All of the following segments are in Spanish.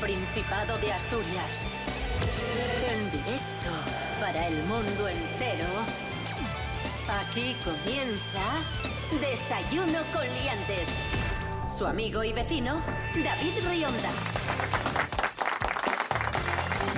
Principado de Asturias. En directo para el mundo entero. Aquí comienza Desayuno con Liantes. Su amigo y vecino, David Rionda.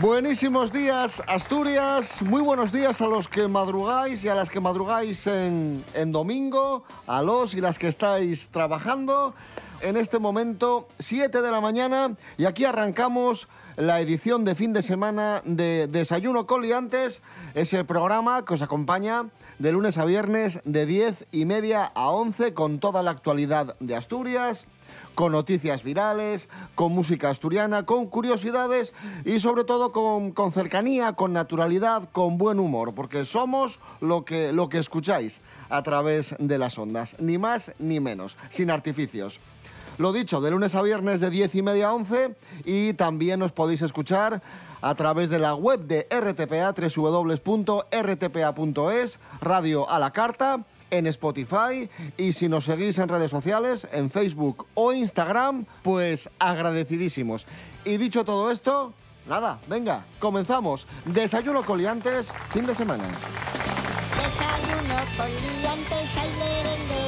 Buenísimos días, Asturias. Muy buenos días a los que madrugáis y a las que madrugáis en, en domingo, a los y las que estáis trabajando. En este momento, 7 de la mañana, y aquí arrancamos la edición de fin de semana de Desayuno Coliantes, ese programa que os acompaña de lunes a viernes de 10 y media a 11 con toda la actualidad de Asturias, con noticias virales, con música asturiana, con curiosidades y sobre todo con, con, cercanía, con naturalidad, con buen humor, porque somos lo que, lo que escucháis a través de las ondas, ni más ni menos, sin artificios. Lo dicho, de lunes a viernes de 10 y media a 11 y también os podéis escuchar a través de la web de RTPA, www.rtpa.es, radio a la carta en Spotify y si nos seguís en redes sociales, en Facebook o Instagram, pues agradecidísimos. Y dicho todo esto, nada, venga, comenzamos. Desayuno coliantes, fin de semana. Desayuno lere.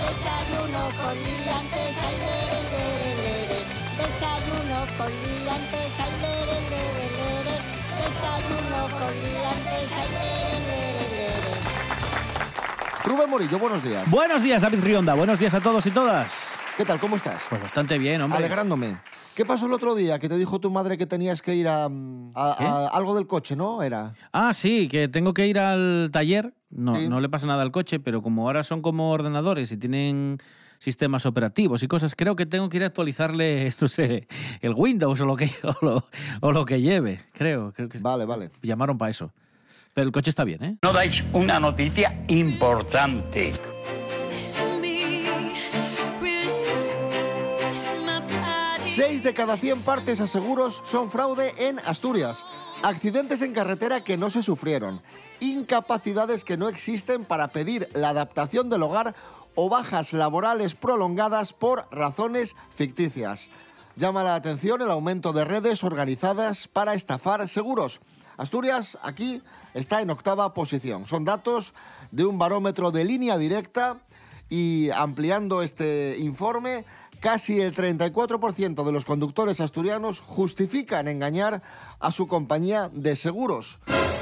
Desayuno coliantes, ay, lere, lere, lere. Desayuno coliantes, ay, lere, lere, lere. Desayuno coliantes, ay, lere, lere, lere. Rubén Morillo, buenos días. Buenos días, David Rionda. Buenos días a todos y todas. ¿Qué tal? ¿Cómo estás? Pues bastante bien, hombre. Alegrándome. ¿Qué pasó el otro día que te dijo tu madre que tenías que ir a, a- a algo del coche, no? Era. Ah, sí, que tengo que ir al taller. No, Sí. no le pasa nada al coche, pero como ahora son como ordenadores y tienen sistemas operativos y cosas, creo que tengo que ir a actualizarle, no sé, el Windows o lo que, o lo, o lo que lleve. Creo, creo que Vale, vale. llamaron para eso. Pero el coche está bien, ¿eh? No dais una noticia importante. 6 de cada 100 partes a seguros son fraude en Asturias. Accidentes en carretera que no se sufrieron. Incapacidades que no existen para pedir la adaptación del hogar o bajas laborales prolongadas por razones ficticias. Llama la atención el aumento de redes organizadas para estafar seguros. Asturias aquí está en octava posición. Son datos de un barómetro de línea directa y ampliando este informe, casi el 34% de los conductores asturianos justifican engañar a su compañía de seguros.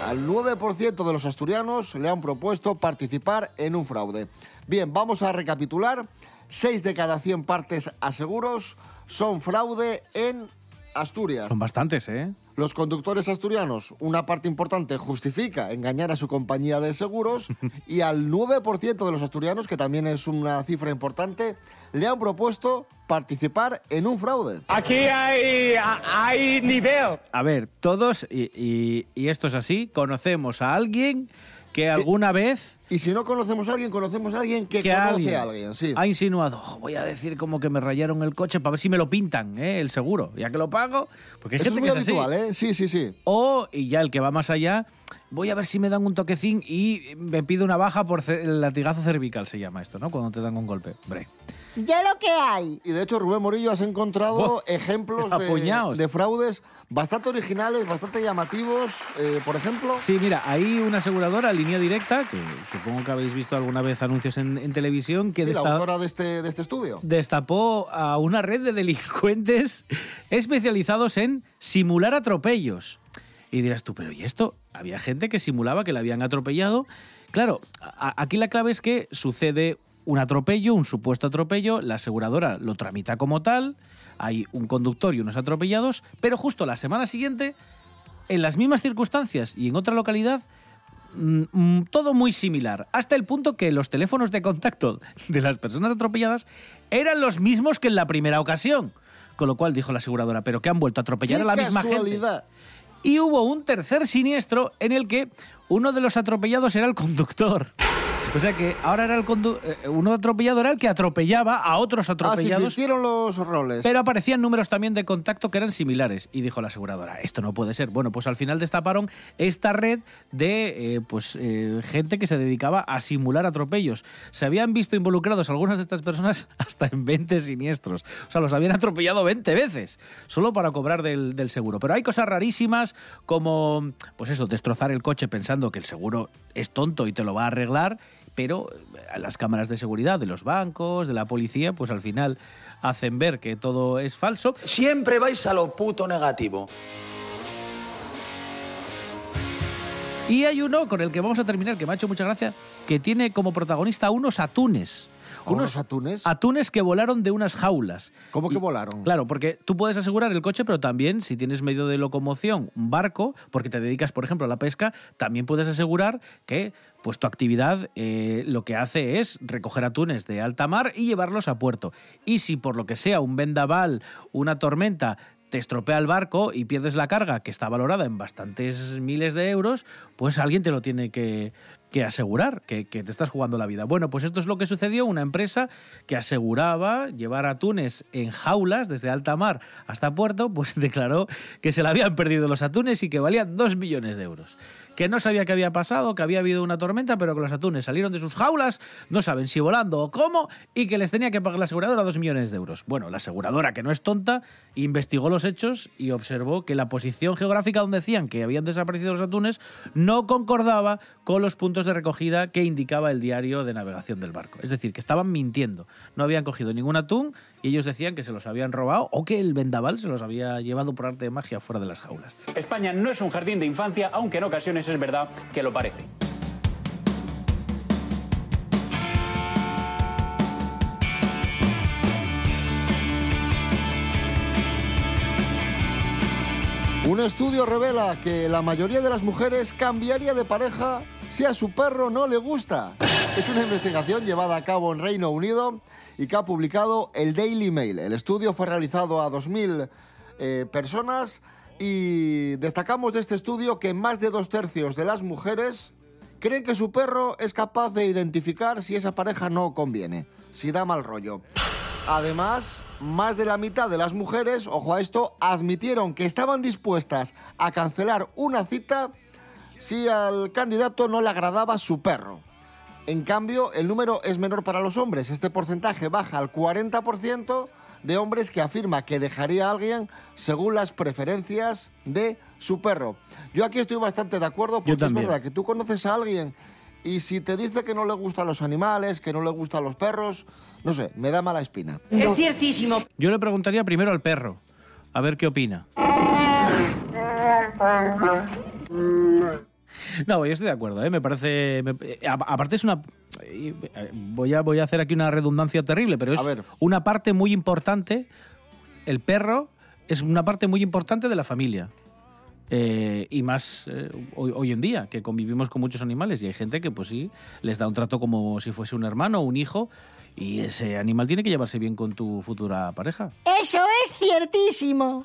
Al 9% de los asturianos le han propuesto participar en un fraude. Bien, vamos a recapitular. 6 de cada 100 partes a seguros son fraude en Asturias. Son bastantes, ¿eh? Los conductores asturianos, una parte importante, justifica engañar a su compañía de seguros y al 9% de los asturianos, que también es una cifra importante, le han propuesto participar en un fraude. Aquí hay, hay nivel. A ver, todos, y, y- y esto es así, conocemos a alguien que alguna vez Y si no conocemos a alguien, conocemos a alguien que, que conoce alguien, a alguien. Sí. ha insinuado, "Oh, voy a decir como que me rayaron el coche para ver si me lo pintan, ¿eh? el seguro, ya que lo pago, porque hay Eso es gente muy que es así. habitual, ¿eh? Sí, sí, sí. O, y ya el que va más allá, voy a ver si me dan un toquecín y me pide una baja por el latigazo cervical, se llama esto, ¿no? Cuando te dan un golpe. Hombre. Ya lo que hay. Y de hecho, Rubén Morillo, has encontrado ejemplos de fraudes bastante originales, bastante llamativos. eh, por ejemplo, Sí, mira, hay una aseguradora, línea directa, que supongo que habéis visto alguna vez anuncios en, en televisión, que sí, la autora de este, de este estudio. destapó a una red de delincuentes especializados en simular atropellos. Y dirás tú, pero ¿y esto? Había gente que simulaba que la habían atropellado. Claro, aquí la clave es que sucede un atropello, un supuesto atropello, la aseguradora lo tramita como tal, hay un conductor y unos atropellados, pero justo la semana siguiente, en las mismas circunstancias y en otra localidad, mm, mm, todo muy similar, hasta el punto que los teléfonos de contacto de las personas atropelladas eran los mismos que en la primera ocasión. Con lo cual dijo la aseguradora, pero que han vuelto a atropellar ¡Qué a la misma gente. Y hubo un tercer siniestro en el que uno de los atropellados era el conductor. O sea que ahora era el condu- eh, uno atropellado era el que atropellaba a otros Ah, atropellados. invirtieron los roles. Pero aparecían números también de contacto que eran similares. Y dijo la aseguradora, esto no puede ser. Bueno, pues al final destaparon esta red de eh, pues, eh, gente que se dedicaba a simular atropellos. Se habían visto involucrados algunas de estas personas hasta en 20 siniestros. O sea, los habían atropellado 20 veces, solo para cobrar del, del seguro. Pero hay cosas rarísimas como, pues eso, destrozar el coche pensando que el seguro es tonto y te lo va a arreglar. Pero eh, las cámaras de seguridad de los bancos, de la policía, pues al final hacen ver que todo es falso. Siempre vais a lo puto negativo. Y hay uno con el que vamos a terminar, que me ha hecho mucha gracia, que tiene como protagonista unos atunes. ¿A unos atunes? Atunes que volaron de unas jaulas. ¿Cómo que Y- volaron? Claro, porque tú puedes asegurar el coche, pero también si tienes medio de locomoción, un barco, porque te dedicas, por ejemplo, a la pesca, también puedes asegurar que pues tu actividad eh, lo que hace es recoger atunes de alta mar y llevarlos a puerto. Y si por lo que sea un vendaval, una tormenta, te estropea el barco y pierdes la carga, que está valorada en bastantes miles de euros, pues alguien te lo tiene que, que asegurar, que, que te estás jugando la vida. Bueno, pues esto es lo que sucedió, una empresa que aseguraba llevar atunes en jaulas desde alta mar hasta puerto, pues declaró que se le habían perdido los atunes y que valían dos millones de euros. Que no sabía qué había pasado, que había habido una tormenta, pero que los atunes salieron de sus jaulas, no saben si volando o cómo, y que les tenía que pagar la aseguradora dos millones de euros. Bueno, la aseguradora, que no es tonta, investigó los hechos y observó que la posición geográfica donde decían que habían desaparecido los atunes no concordaba con los puntos de recogida que indicaba el diario de navegación del barco. Es decir, que estaban mintiendo. No habían cogido ningún atún y ellos decían que se los habían robado o que el vendaval se los había llevado por arte de magia fuera de las jaulas. España no es un jardín de infancia, aunque en ocasiones es verdad que lo parece. Un estudio revela que la mayoría de las mujeres cambiaría de pareja si a su perro no le gusta. Es una investigación llevada a cabo en Reino Unido y que ha publicado el Daily Mail. El estudio fue realizado a 2.000 eh, personas y destacamos de este estudio que más de dos tercios de las mujeres creen que su perro es capaz de identificar si esa pareja no conviene, si da mal rollo. Además, más de la mitad de las mujeres, ojo a esto, admitieron que estaban dispuestas a cancelar una cita si al candidato no le agradaba su perro. En cambio, el número es menor para los hombres. Este porcentaje baja al 40% de hombres que afirma que dejaría a alguien según las preferencias de su perro. Yo aquí estoy bastante de acuerdo porque es verdad que tú conoces a alguien y si te dice que no le gustan los animales, que no le gustan los perros, no sé, me da mala espina. Es ciertísimo. Yo le preguntaría primero al perro, a ver qué opina. No, yo estoy de acuerdo, ¿eh? me parece... me- eh, a- aparte es una... eh, Voy a, voy a hacer aquí una redundancia terrible, pero es una parte muy importante. El perro es una parte muy importante de la familia. Eh, y más eh, hoy, hoy en día, que convivimos con muchos animales y hay gente que pues sí, les da un trato como si fuese un hermano o un hijo y ese animal tiene que llevarse bien con tu futura pareja. Eso es ciertísimo.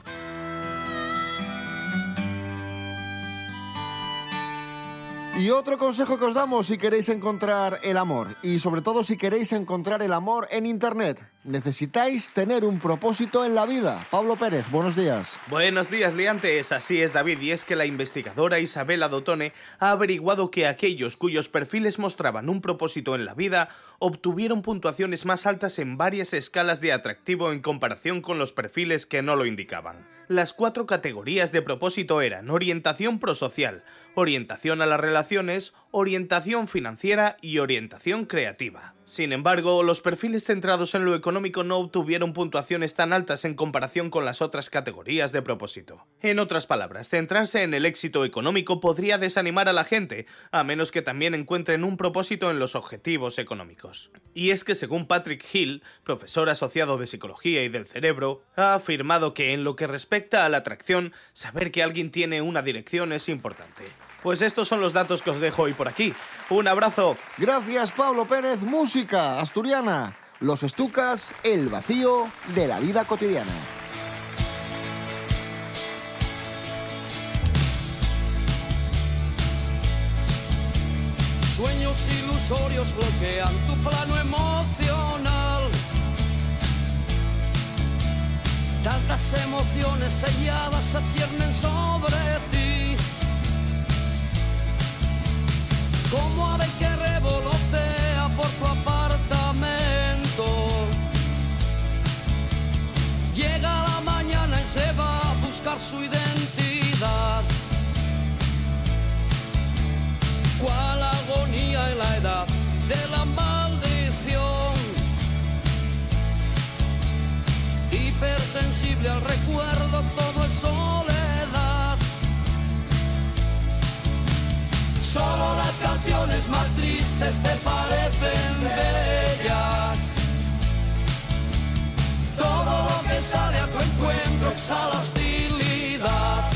Y otro consejo que os damos si queréis encontrar el amor y sobre todo si queréis encontrar el amor en Internet. Necesitáis tener un propósito en la vida. Pablo Pérez, buenos días. Buenos días, liantes. Así es, David, y es que la investigadora Isabela Dotone ha averiguado que aquellos cuyos perfiles mostraban un propósito en la vida obtuvieron puntuaciones más altas en varias escalas de atractivo en comparación con los perfiles que no lo indicaban. Las cuatro categorías de propósito eran orientación prosocial, orientación a las relaciones, orientación financiera y orientación creativa. Sin embargo, los perfiles centrados en lo económico no obtuvieron puntuaciones tan altas en comparación con las otras categorías de propósito. En otras palabras, centrarse en el éxito económico podría desanimar a la gente, a menos que también encuentren un propósito en los objetivos económicos. Y es que según Patrick Hill, profesor asociado de psicología y del cerebro, ha afirmado que en lo que respecta a la atracción, saber que alguien tiene una dirección es importante. Pues estos son los datos que os dejo hoy por aquí. Un abrazo. Gracias Pablo Pérez, música asturiana. Los estucas, el vacío de la vida cotidiana. Sueños ilusorios bloquean tu plano emocional. Tantas emociones selladas se ciernen sobre ti. Como ave que revolotea por tu apartamento. Llega la mañana y se va a buscar su identidad. Cuál agonía en la edad de la maldición. Hipersensible al recuerdo, todo es soledad. Solo las canciones más tristes te parecen bellas. Todo lo que sale a tu encuentro exhala hostilidad.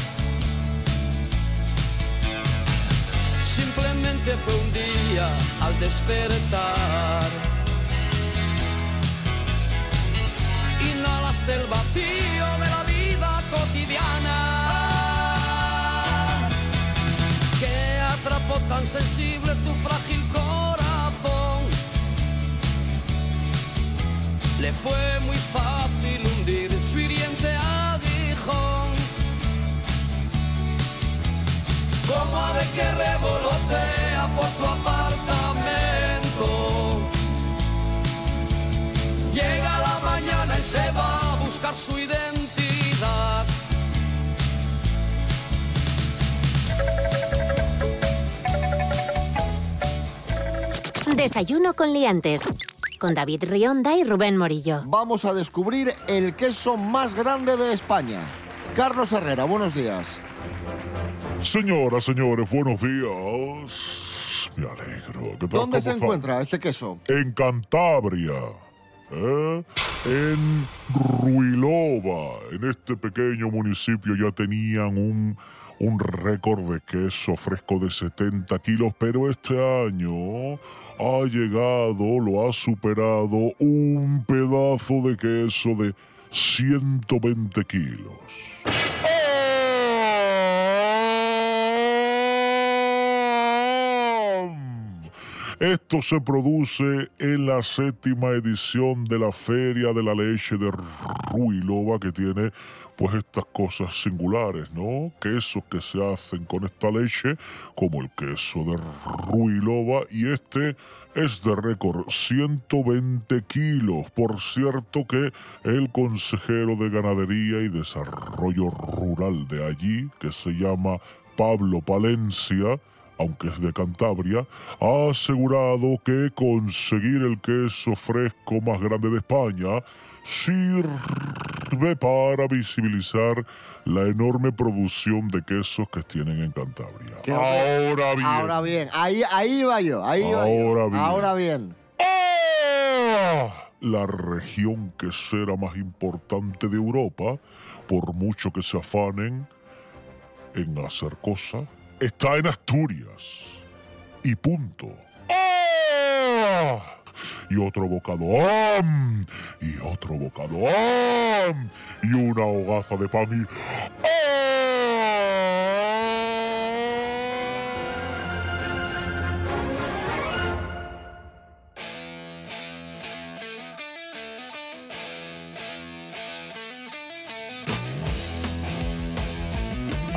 Simplemente fue un día al despertar. Inhalaste el vacío de la vida cotidiana. Tan sensible tu frágil corazón. Le fue muy fácil hundir su hiriente aguijón. Como ave que revolotea por tu apartamento. Llega la mañana y se va a buscar su identidad. Desayuno con liantes. Con David Rionda y Rubén Morillo. Vamos a descubrir el queso más grande de España. Carlos Herrera, buenos días. Señoras, señores, buenos días. Me alegro. ¿Qué tal? ¿Dónde ¿Cómo se encuentra este queso? En Cantabria. ¿eh? En Ruilova. En este pequeño municipio ya tenían un, un récord de queso fresco de 70 kilos, pero este año ha llegado, lo ha superado un pedazo de queso de 120 kilos. Esto se produce en la séptima edición de la Feria de la Leche de Ruilova, que tiene pues estas cosas singulares, ¿no? Quesos que se hacen con esta leche, como el queso de Ruilova, y este es de récord, 120 kilos. Por cierto que el consejero de Ganadería y Desarrollo Rural de allí, que se llama Pablo Palencia, aunque es de Cantabria, ha asegurado que conseguir el queso fresco más grande de España sirve para visibilizar la enorme producción de quesos que tienen en Cantabria. ¿Qué- Ahora bien. Ahora bien, ahí, ahí va yo, ahí va yo. Ahora bien. Ahora bien. La región quesera más importante de Europa, por mucho que se afanen en hacer cosas, está en Asturias. Y punto. Y otro bocado. Y otro bocado. Y una hogaza de pan y.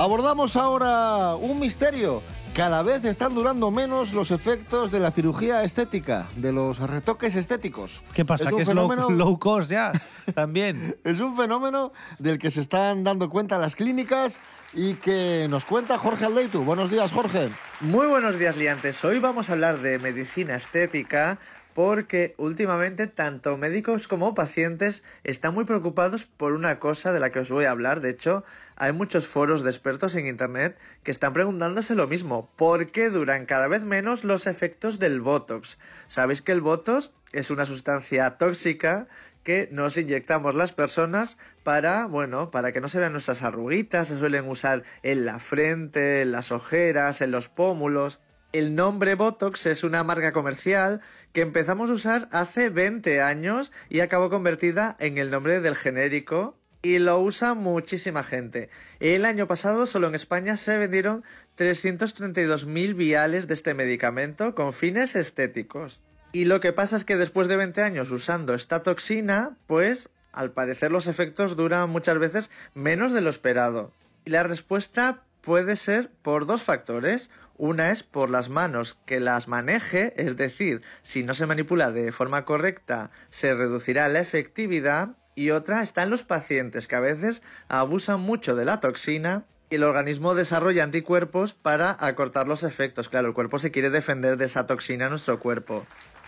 Abordamos ahora un misterio. Cada vez están durando menos los efectos de la cirugía estética, de los retoques estéticos. ¿Qué pasa? Es un ¿Que es low, fenómeno- low cost ya? También. Es un fenómeno del que se están dando cuenta las clínicas y que nos cuenta Jorge Aldeitu. Buenos días, Jorge. Muy buenos días, liantes. Hoy vamos a hablar de medicina estética porque últimamente tanto médicos como pacientes están muy preocupados por una cosa de la que os voy a hablar. De hecho, hay muchos foros de expertos en Internet que están preguntándose lo mismo. ¿Por qué duran cada vez menos los efectos del Botox? Sabéis que el Botox es una sustancia tóxica que nos inyectamos las personas para, bueno, para que no se vean nuestras arruguitas, se suelen usar en la frente, en las ojeras, en los pómulos. El nombre Botox es una marca comercial que empezamos a usar hace 20 años y acabó convertida en el nombre del genérico y lo usa muchísima gente. El año pasado solo en España se vendieron 332.000 viales de este medicamento con fines estéticos. Y lo que pasa es que después de 20 años usando esta toxina, pues al parecer los efectos duran muchas veces menos de lo esperado. Y la respuesta puede ser por dos factores. Una es por las manos que las maneje, es decir, si no se manipula de forma correcta, se reducirá la efectividad. Y otra está en los pacientes que a veces abusan mucho de la toxina y el organismo desarrolla anticuerpos para acortar los efectos. Claro, el cuerpo se quiere defender de esa toxina en nuestro cuerpo.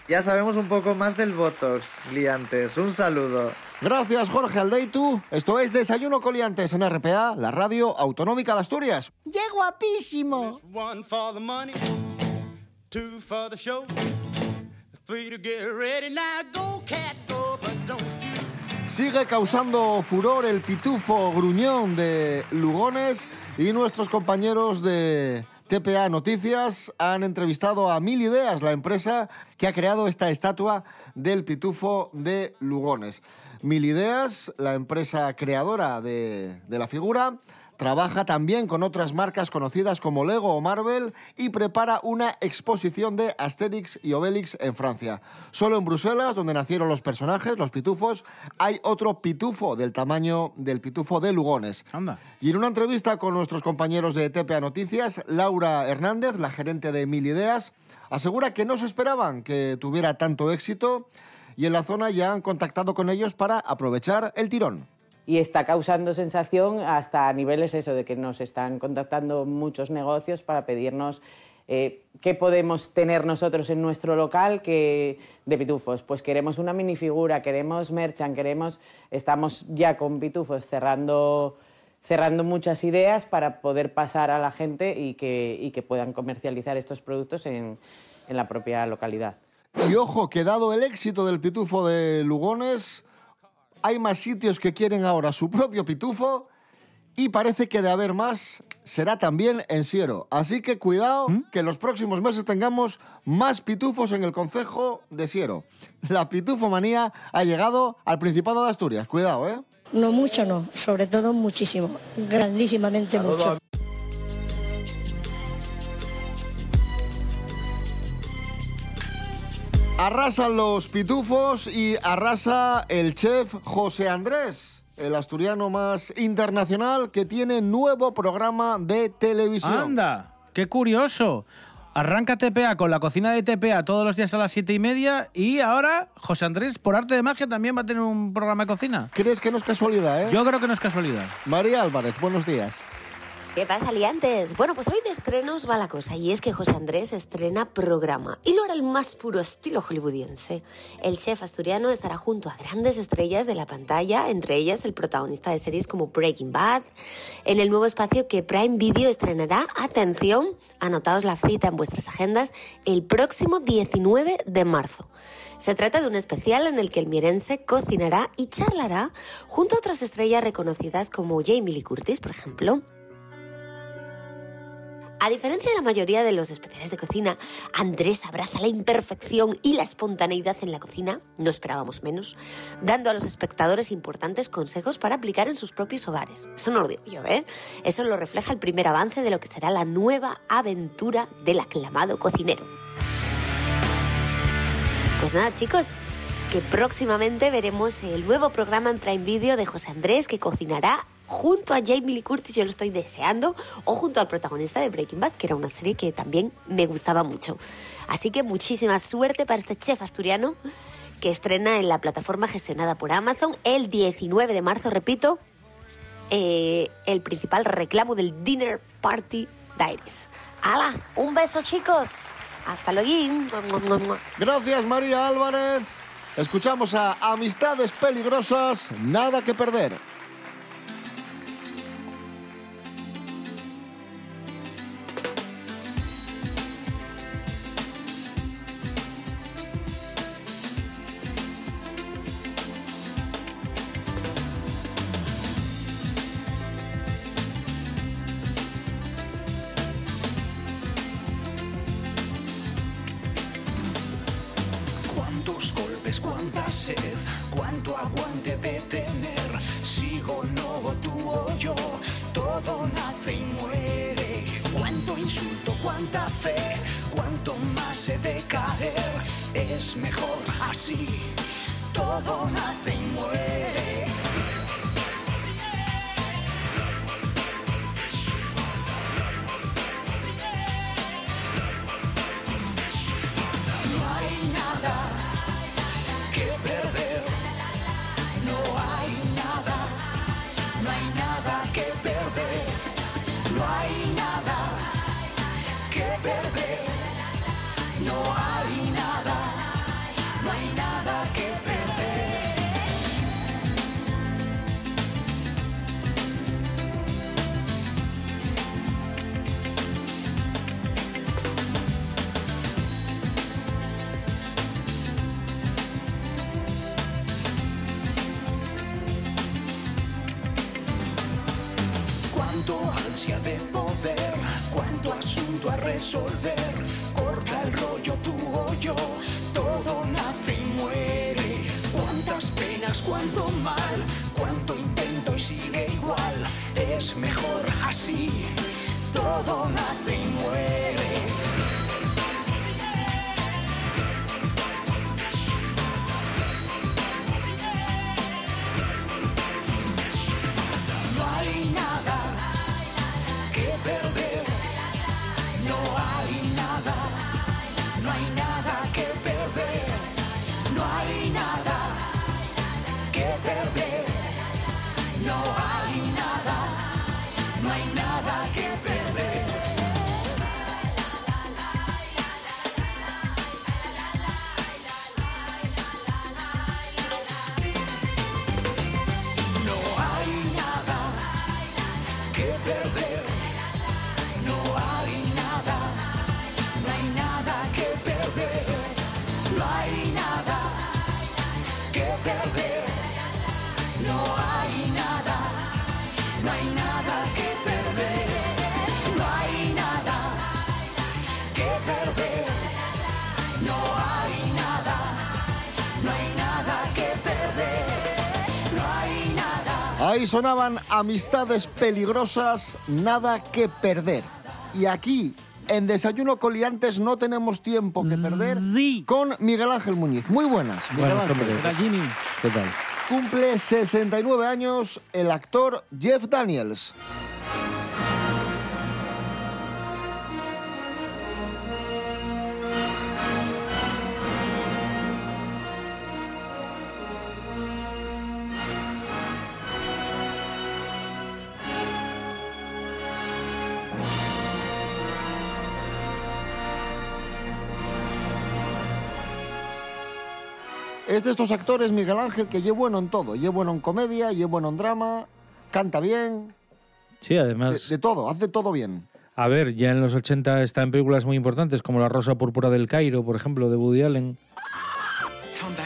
Ya sabemos un poco más del Botox, liantes. Un saludo. Gracias, Jorge Aldeitu. Esto es Desayuno Coliantes en RPA, la radio autonómica de Asturias. ¡Qué guapísimo! Sigue causando furor el pitufo gruñón de Lugones y nuestros compañeros de TPA Noticias han entrevistado a Mil Ideas, la empresa que ha creado esta estatua del pitufo de Lugones. Mil Ideas, la empresa creadora de, de la figura, trabaja también con otras marcas conocidas como Lego o Marvel y prepara una exposición de Asterix y Obelix en Francia. Solo en Bruselas, donde nacieron los personajes, los pitufos, hay otro pitufo del tamaño del pitufo de Lugones. Anda. Y en una entrevista con nuestros compañeros de TPA Noticias, Laura Hernández, la gerente de Mil Ideas, asegura que no se esperaban que tuviera tanto éxito y en la zona ya han contactado con ellos para aprovechar el tirón. Y está causando sensación hasta a niveles eso de que nos están contactando muchos negocios para pedirnos eh, qué podemos tener nosotros en nuestro local que de pitufos. Pues queremos una minifigura, queremos merchan, queremos estamos ya con pitufos cerrando cerrando muchas ideas para poder pasar a la gente y que, y que puedan comercializar estos productos en, en la propia localidad. Y ojo, que dado el éxito del pitufo de Lugones, hay más sitios que quieren ahora su propio pitufo y parece que de haber más será también en Siero. Así que cuidado que en los próximos meses tengamos más pitufos en el concejo de Siero. La pitufomanía ha llegado al Principado de Asturias. Cuidado, ¿eh? No mucho, no. Sobre todo muchísimo. Grandísimamente mucho. Arrasan los pitufos y arrasa el chef José Andrés, el asturiano más internacional que tiene nuevo programa de televisión. Anda, qué curioso. Arranca TPA con la cocina de TPA todos los días a las siete y media y ahora José Andrés, por arte de magia, también va a tener un programa de cocina. ¿Crees que no es casualidad, eh? Yo creo que no es casualidad. María Álvarez, buenos días. ¿Qué pasa, liantes? Bueno, pues hoy de estrenos va la cosa, y es que José Andrés estrena programa, y lo hará el más puro estilo hollywoodiense. El chef asturiano estará junto a grandes estrellas de la pantalla, entre ellas el protagonista de series como Breaking Bad, en el nuevo espacio que Prime Video estrenará, atención, anotaos la cita en vuestras agendas, el próximo 19 de marzo. Se trata de un especial en el que el mirense cocinará y charlará junto a otras estrellas reconocidas como Jamie Lee Curtis, por ejemplo. A diferencia de la mayoría de los especiales de cocina, Andrés abraza la imperfección y la espontaneidad en la cocina, no esperábamos menos, dando a los espectadores importantes consejos para aplicar en sus propios hogares. Eso no lo digo yo, ¿eh? Eso lo refleja el primer avance de lo que será la nueva aventura del aclamado cocinero. Pues nada, chicos, que próximamente veremos el nuevo programa en Prime Video de José Andrés que cocinará junto a Jamie Lee Curtis, yo lo estoy deseando, o junto al protagonista de Breaking Bad, que era una serie que también me gustaba mucho. Así que muchísima suerte para este chef asturiano que estrena en la plataforma gestionada por Amazon el 19 de marzo, repito, eh, el principal reclamo del Dinner Party Diaries. ¡Hala! Un beso, chicos. Hasta luego. Gracias, María Álvarez. Escuchamos a Amistades Peligrosas, Nada que Perder. Cuánto ansia de poder, cuánto asunto a resolver. Corta el rollo tú o yo, todo nace y muere. Cuántas penas, cuánto mal, cuánto intento y sigue igual. Es mejor así, todo nace y muere. Sonaban amistades peligrosas, nada que perder. Y aquí, en Desayuno Coliantes, no tenemos tiempo que perder con Miguel Ángel Muñiz. Muy buenas, Miguel Buenas, Ángel. ¿Qué tal, Jimmy? ¿Qué tal? Cumple 69 años el actor Jeff Daniels. Es de estos actores, Miguel Ángel, que lleva bueno en todo. Lleva bueno en comedia, lleva bueno en drama, canta bien, Sí, de, además, de todo, hace todo bien. a ver, ya en los 80 está en películas muy importantes como La Rosa Púrpura del Cairo, por ejemplo, de Woody Allen.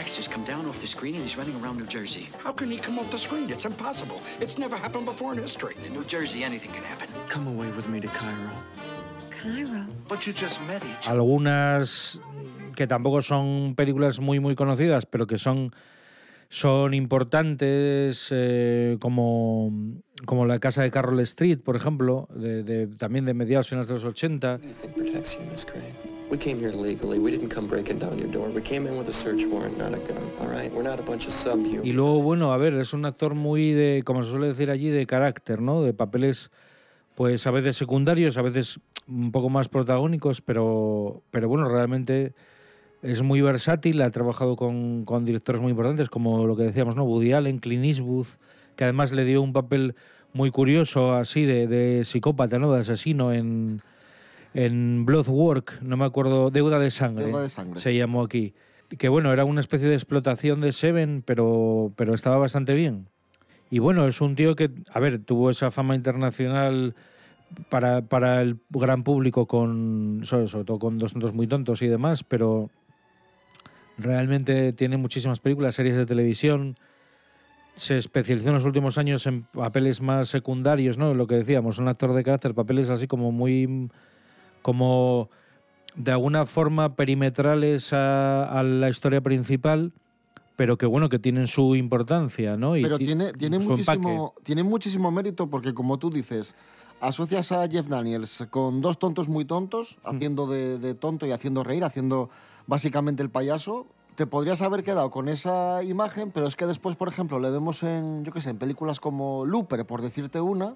Baxter's come down off the screen and he's running around New Jersey. How can he come off the screen? It's impossible. It's never happened before in history. In New Jersey, anything can happen. Come away with me to Cairo. Cairo? But you just met each Algunas que tampoco son películas muy muy conocidas, pero que son son importantes, eh, como, como La Casa de Carroll Street, por ejemplo, de, de- también de mediados finales de los 80. We came here legally. We didn't come breaking down your door. We came in with a search warrant, not a gun. All right? We're not a bunch of. Y luego, bueno, a ver, es un actor muy de, como se suele decir allí, de carácter, ¿no? De papeles, pues a veces secundarios, a veces un poco más protagónicos, pero, pero bueno, realmente es muy versátil, ha trabajado con, con directores muy importantes, como lo que decíamos, ¿no? Woody Allen, Clint Eastwood, que además le dio un papel muy curioso, así, de, de psicópata, ¿no? De asesino en, en Bloodwork, no me acuerdo, Deuda de Sangre, Deuda de Sangre. se llamó aquí. Que bueno, era una especie de explotación de Seven, pero, pero estaba bastante bien. Y bueno, es un tío que, a ver, tuvo esa fama internacional para, para el gran público con, sobre, sobre todo con 200 muy tontos y demás, pero realmente tiene muchísimas películas, series de televisión. Se especializó en los últimos años en papeles más secundarios, ¿no? Lo que decíamos, un actor de carácter, papeles así como muy. Como de alguna forma perimetrales a, a la historia principal, pero que bueno, que tienen su importancia, ¿no? Y- Pero tiene, tiene, muchísimo, tiene muchísimo mérito porque, como tú dices, asocias a Jeff Daniels con dos tontos muy tontos, haciendo de, de tonto y haciendo reír, haciendo básicamente el payaso. Te podrías haber quedado con esa imagen, pero es que después, por ejemplo, le vemos en, yo qué sé, en películas como Looper, por decirte una,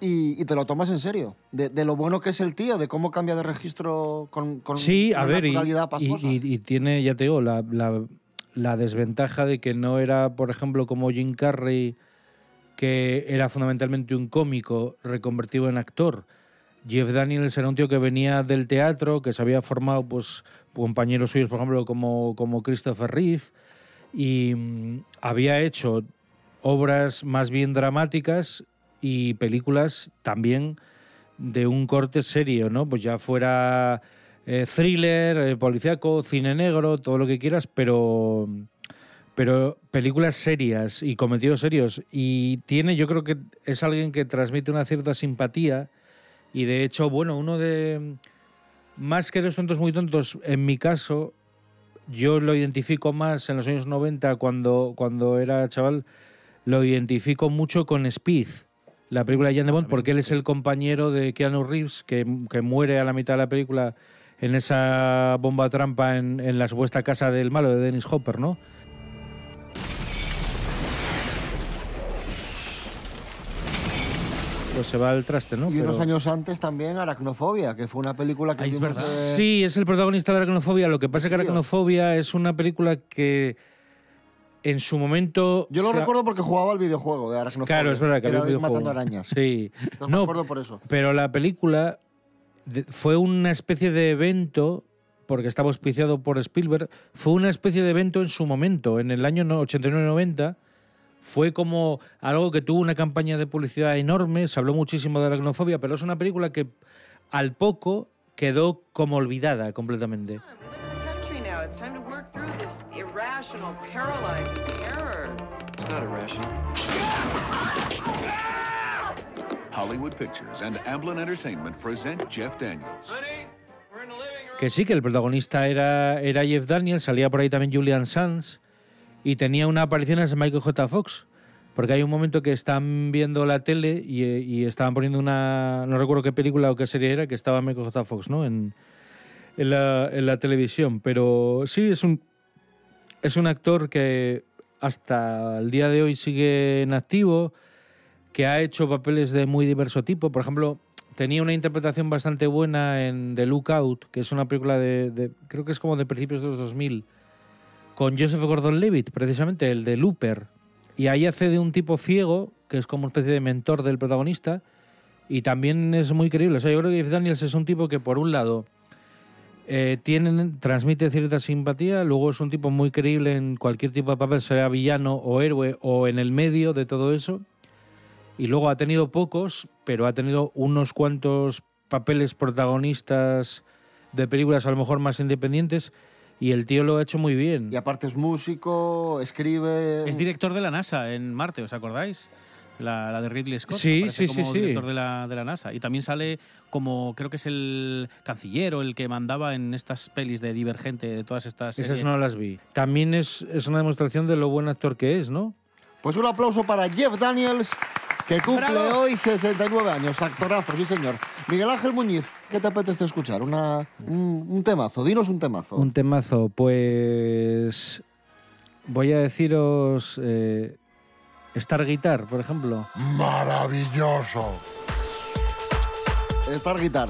y, y te lo tomas en serio. De, de lo bueno que es el tío, de cómo cambia de registro con, con Sí, a ver, y, tiene, ya te digo, la, la- la desventaja de que no era, por ejemplo, como Jim Carrey, que era fundamentalmente un cómico reconvertido en actor. Jeff Daniels era un tío que venía del teatro, que se había formado, pues, compañeros suyos, por ejemplo, como, como Christopher Reeve, y mm, había hecho obras más bien dramáticas y películas también de un corte serio, ¿no? Pues ya fuera eh, thriller, eh, policíaco, cine negro, todo lo que quieras, pero pero películas serias y cometidos serios. Y tiene, yo creo que es alguien que transmite una cierta simpatía. Y de hecho, bueno, uno de. Más que los tontos muy tontos, en mi caso, yo lo identifico más en los años 90, cuando, cuando era chaval, lo identifico mucho con Speed, la película de Jan de Bond, porque él es el compañero de Keanu Reeves, que, que muere a la mitad de la película en esa bomba trampa en, en la supuesta casa del malo de Dennis Hopper, ¿no? Pues se va al traste, ¿no? Y unos Pero- años antes también Aracnofobia, que fue una película que vimos de- Sí, es el protagonista de Aracnofobia. Lo que pasa es que Aracnofobia es una película que en su momento... Yo lo se recuerdo porque jugaba al videojuego de Aracnofobia. Claro, es verdad que había un videojuego. matando arañas. Sí. Entonces me acuerdo por eso. Pero la película fue una especie de evento, porque estaba auspiciado por Spielberg, fue una especie de evento en su momento, en el año no- 89-90. Fue como algo que tuvo una campaña de publicidad enorme, se habló muchísimo de la aracnofobia, pero es una película que al poco quedó como olvidada completamente. This irrational, paralyzing terror. It's not irrational. Hollywood Pictures and Amblin Entertainment present Jeff Daniels. Que sí, que el protagonista era, era Jeff Daniels, salía por ahí también Julian Sands y tenía una aparición en Michael J. Fox. Porque hay un momento que están viendo la tele y, y estaban poniendo una. No recuerdo qué película o qué serie era, que estaba Michael J. Fox, ¿no? En, en, la, en la televisión. Pero sí, es un, es un actor que hasta el día de hoy sigue en activo, que ha hecho papeles de muy diverso tipo. Por ejemplo, tenía una interpretación bastante buena en The Lookout, que es una película de, creo que es como de principios de los 2000, con Joseph Gordon-Levitt, precisamente, el de Looper. Y ahí hace de un tipo ciego, que es como una especie de mentor del protagonista, y también es muy creíble. O sea, yo creo que Daniels es un tipo que, por un lado, eh, tiene, transmite cierta simpatía, luego es un tipo muy creíble en cualquier tipo de papel, sea villano o héroe, o en el medio de todo eso. Y luego ha tenido pocos, pero ha tenido unos cuantos papeles protagonistas de películas a lo mejor más independientes y el tío lo ha hecho muy bien. Y aparte es músico, escribe... Es director de la NASA en Marte, ¿os acordáis? La, la de Ridley Scott. Sí, como sí. director de la, de la NASA. Y también sale como, creo que es el canciller o el que mandaba en estas pelis de Divergente, de todas estas Esas series. no las vi. También es, es una demostración de lo buen actor que es, ¿no? Pues un aplauso para Jeff Daniels, que cumple ¡Bravo! hoy 69 años. Actorazo, sí señor. Miguel Ángel Muñiz, ¿qué te apetece escuchar? Una, un, un temazo, dinos un temazo. Un temazo, pues voy a deciros eh, Star Guitar, por ejemplo. Maravilloso. Star Guitar.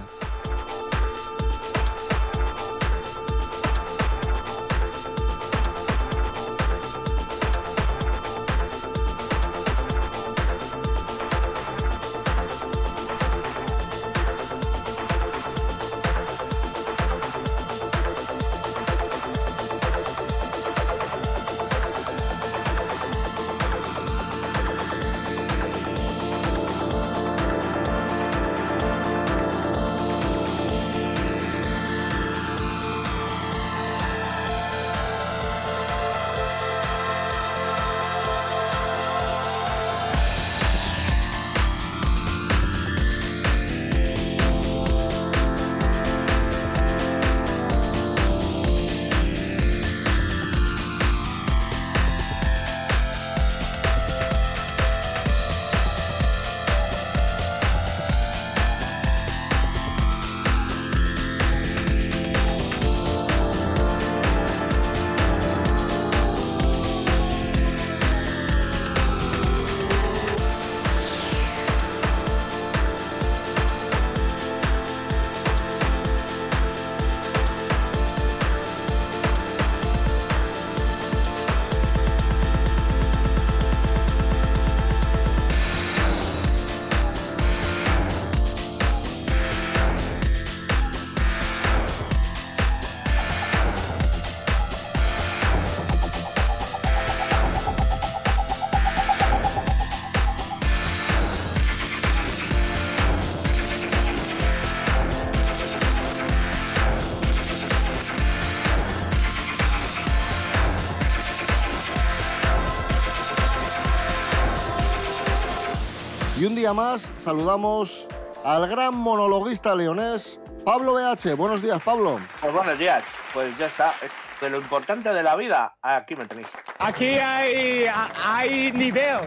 Un día más saludamos al gran monologuista leonés, Pablo BH. Buenos días, Pablo. Pues buenos días. Pues ya está. Es De lo importante de la vida, aquí me tenéis. Aquí hay, hay nivel.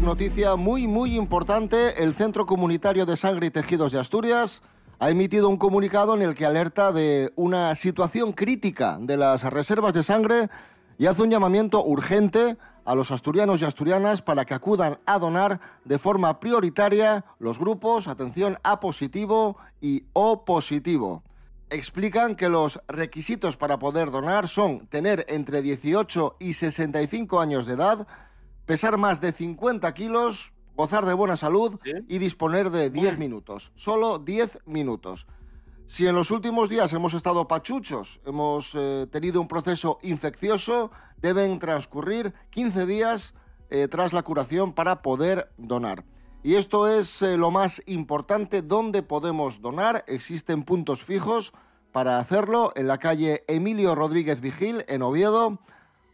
Noticia muy, muy importante. El Centro Comunitario de Sangre y Tejidos de Asturias ha emitido un comunicado en el que alerta de una situación crítica de las reservas de sangre y hace un llamamiento urgente a los asturianos y asturianas para que acudan a donar de forma prioritaria los grupos, atención, A positivo y O positivo. Explican que los requisitos para poder donar son tener entre 18 y 65 años de edad, pesar más de 50 kilos, gozar de buena salud y disponer de 10 minutos. Solo 10 minutos. Si en los últimos días hemos estado pachuchos, hemos eh, tenido un proceso infeccioso, deben transcurrir 15 días eh, tras la curación para poder donar. Y esto es eh, lo más importante, ¿dónde podemos donar? Existen puntos fijos para hacerlo en la calle Emilio Rodríguez Vigil, en Oviedo,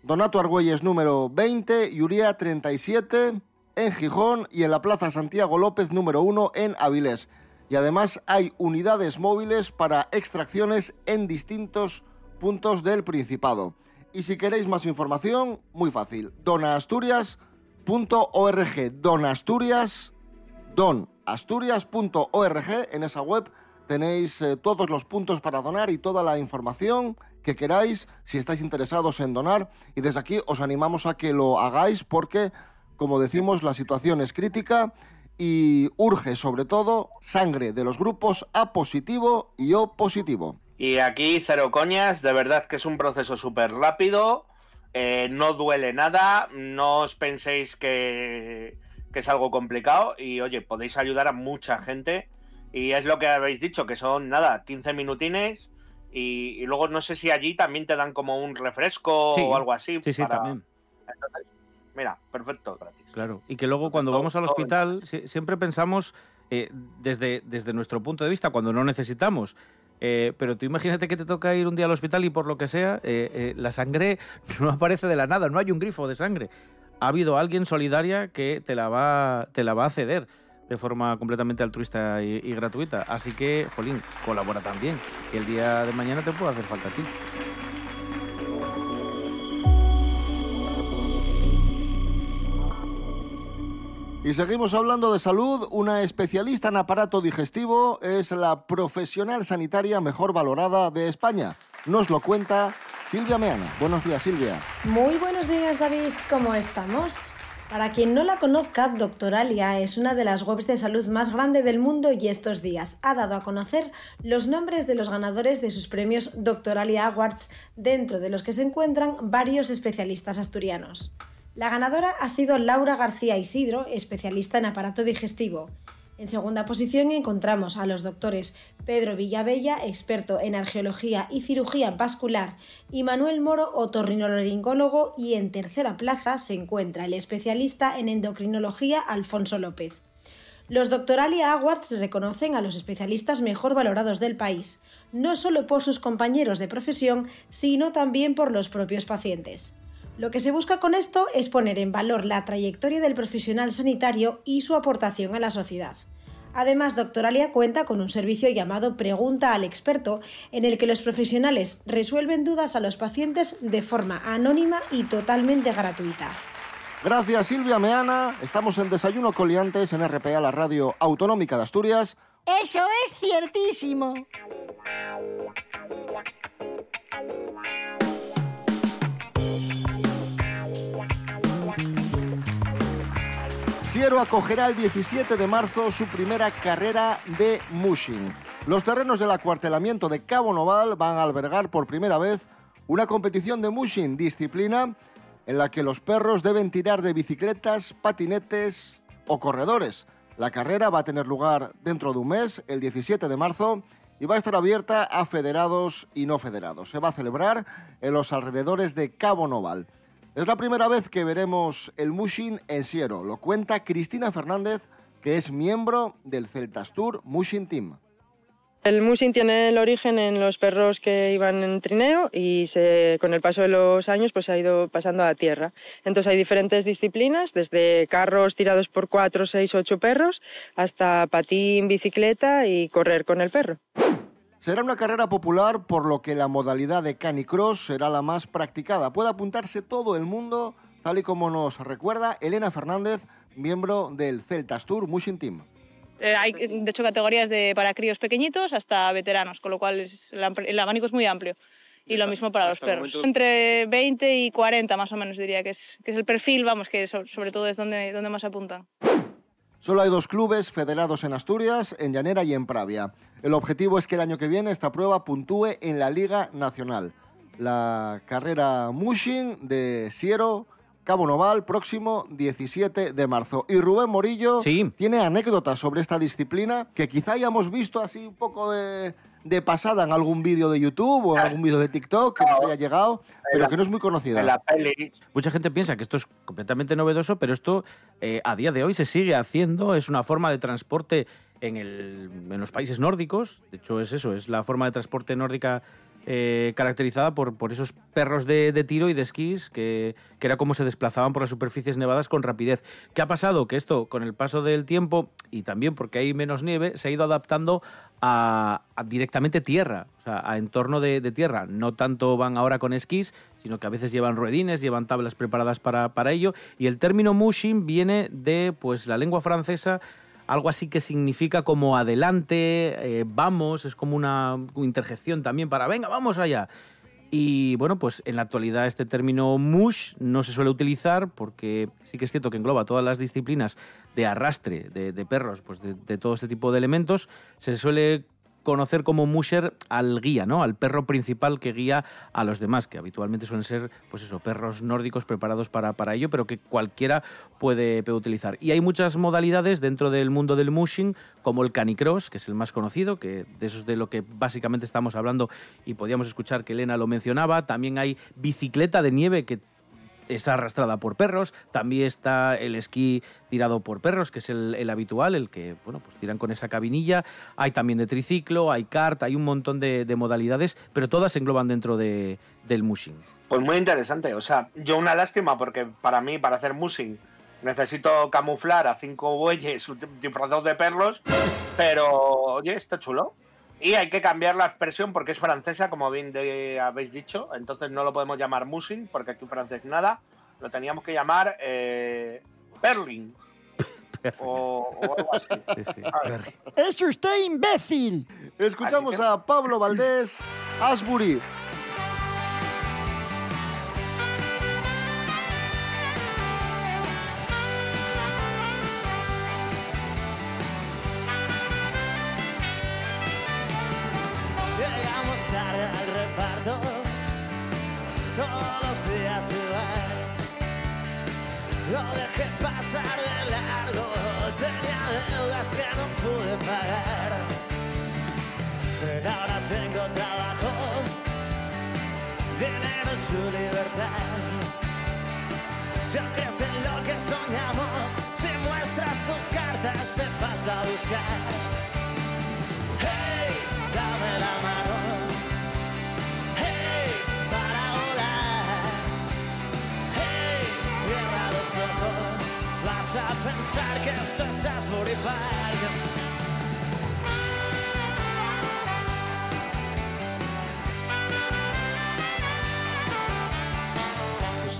Donato Argüelles número 20, Yuría 37, en Gijón y en la Plaza Santiago López número 1 en Avilés. Y además hay unidades móviles para extracciones en distintos puntos del Principado. Y si queréis más información, muy fácil, donasturias.org, donasturias, donasturias.org, en esa web tenéis eh, todos los puntos para donar y toda la información que queráis si estáis interesados en donar. Y desde aquí os animamos a que lo hagáis porque, como decimos, la situación es crítica y urge sobre todo sangre de los grupos A positivo y O positivo. Y aquí cero coñas, de verdad que es un proceso súper rápido, eh, no duele nada, no os penséis que, que es algo complicado y oye, podéis ayudar a mucha gente y es lo que habéis dicho, que son nada, 15 minutines y, y luego no sé si allí también te dan como un refresco Sí, o algo así. sí, sí, también. Entonces, mira, perfecto, gratis. Claro. Y que luego cuando vamos al hospital si- siempre pensamos eh, desde, desde nuestro punto de vista cuando no necesitamos. Eh, pero tú imagínate que te toca ir un día al hospital y por lo que sea, eh, la sangre no aparece de la nada, no hay un grifo de sangre. Ha habido alguien solidaria que te la va, te la va a ceder de forma completamente altruista y, y gratuita. Así que, Jolín, colabora también. Y el día de mañana te puede hacer falta a ti. Y seguimos hablando de salud. Una especialista en aparato digestivo es la profesional sanitaria mejor valorada de España. Nos lo cuenta Silvia Meana. Buenos días, Silvia. Muy buenos días, David. ¿Cómo estamos? Para quien no la conozca, Doctoralia es una de las webs de salud más grande del mundo y estos días ha dado a conocer los nombres de los ganadores de sus premios Doctoralia Awards, dentro de los que se encuentran varios especialistas asturianos. La ganadora ha sido Laura García Isidro, especialista en aparato digestivo. En segunda posición encontramos a los doctores Pedro Villavella, experto en argeología y cirugía vascular, y Manuel Moro, otorrinolaringólogo, y en tercera plaza se encuentra el especialista en endocrinología Alfonso López. Los Doctoralia Awards reconocen a los especialistas mejor valorados del país, no solo por sus compañeros de profesión, sino también por los propios pacientes. Lo que se busca con esto es poner en valor la trayectoria del profesional sanitario y su aportación a la sociedad. Además, Doctoralia cuenta con un servicio llamado Pregunta al experto, en el que los profesionales resuelven dudas a los pacientes de forma anónima y totalmente gratuita. Gracias, Silvia Meana. Estamos en Desayuno Coliantes en RPA, la radio autonómica de Asturias. Eso es ciertísimo. Siero acogerá el 17 de marzo su primera carrera de mushing. Los terrenos del acuartelamiento de Cabo Noval van a albergar por primera vez una competición de mushing, disciplina en la que los perros deben tirar de bicicletas, patinetes o corredores. La carrera va a tener lugar dentro de un mes, el 17 de marzo, y va a estar abierta a federados y no federados. Se va a celebrar en los alrededores de Cabo Noval. Es la primera vez que veremos el Mushin en Siero. Lo cuenta Cristina Fernández, que es miembro del Celtas Tour Mushin Team. El mushing tiene el origen en los perros que iban en trineo y con el paso de los años pues, se ha ido pasando a tierra. Entonces hay diferentes disciplinas, desde carros tirados por cuatro, seis, ocho perros, hasta patín, bicicleta y correr con el perro. Será una carrera popular por lo que la modalidad de canicross será la más practicada. Puede apuntarse todo el mundo, tal y como nos recuerda Elena Fernández, miembro del Celtas Tour Mushing Team. Eh, hay, de hecho, categorías de, para críos pequeñitos hasta veteranos, con lo cual es- el, el abanico es muy amplio. Y lo mismo para los perros. momento- Entre 20 y 40 más o menos diría que es, que es el perfil, vamos, que so- sobre todo es donde, donde más apuntan. Solo hay dos clubes federados en Asturias, en Llanera y en Pravia. El objetivo es que el año que viene esta prueba puntúe en la Liga Nacional. La carrera Mushing de Siero, Cabo Noval, próximo 17 de marzo. Y Rubén Morillo tiene anécdotas sobre esta disciplina que quizá hayamos visto así un poco de, de pasada en algún vídeo de YouTube o en algún vídeo de TikTok que nos haya llegado, pero que no es muy conocida. Mucha gente piensa que esto es completamente novedoso, pero esto eh, a día de hoy se sigue haciendo. Es una forma de transporte en, el- en los países nórdicos. De hecho, es eso, es la forma de transporte nórdica eh, caracterizada por, por esos perros de, de tiro y de esquís, que, que era como se desplazaban por las superficies nevadas con rapidez. ¿Qué ha pasado? Que esto, con el paso del tiempo y también porque hay menos nieve, se ha ido adaptando a, a directamente tierra, o sea, a entorno de, tierra. No tanto van ahora con esquís, sino que a veces llevan ruedines, llevan tablas preparadas para, para ello. Y el término mushing viene de pues, la lengua francesa, algo así que significa como adelante, eh, vamos, es como una interjección también para venga, vamos allá. Y bueno, pues en la actualidad este término mush no se suele utilizar porque sí que es cierto que engloba todas las disciplinas de arrastre de, perros, pues de todo este tipo de elementos. Se suele conocer como musher al guía, ¿no? Al perro principal que guía a los demás, que habitualmente suelen ser, pues eso, perros nórdicos preparados para, para ello, pero que cualquiera puede, puede utilizar. Y hay muchas modalidades dentro del mundo del mushing, como el canicross, que es el más conocido, que de eso es de lo que básicamente estamos hablando y podíamos escuchar que Elena lo mencionaba. También hay bicicleta de nieve que está arrastrada por perros, también está el esquí tirado por perros, que es el, el habitual, el que bueno, pues tiran con esa cabinilla, hay también de triciclo, hay kart, hay un montón de, de modalidades, pero todas se engloban dentro de, del mushing. Pues muy interesante. O sea, yo una lástima porque para mí, para hacer mushing, necesito camuflar a cinco bueyes disfrazados de perros, pero oye, está chulo. Y hay que cambiar la expresión porque es francesa, como bien de- habéis dicho. Entonces no lo podemos llamar mushing porque aquí en francés nada. Lo teníamos que llamar eh, perling. o, o algo así. A ver. ¡Es usted imbécil! Escuchamos a Pablo Valdés, Asbury. En lo que soñamos, si muestras tus cartas, te vas a buscar.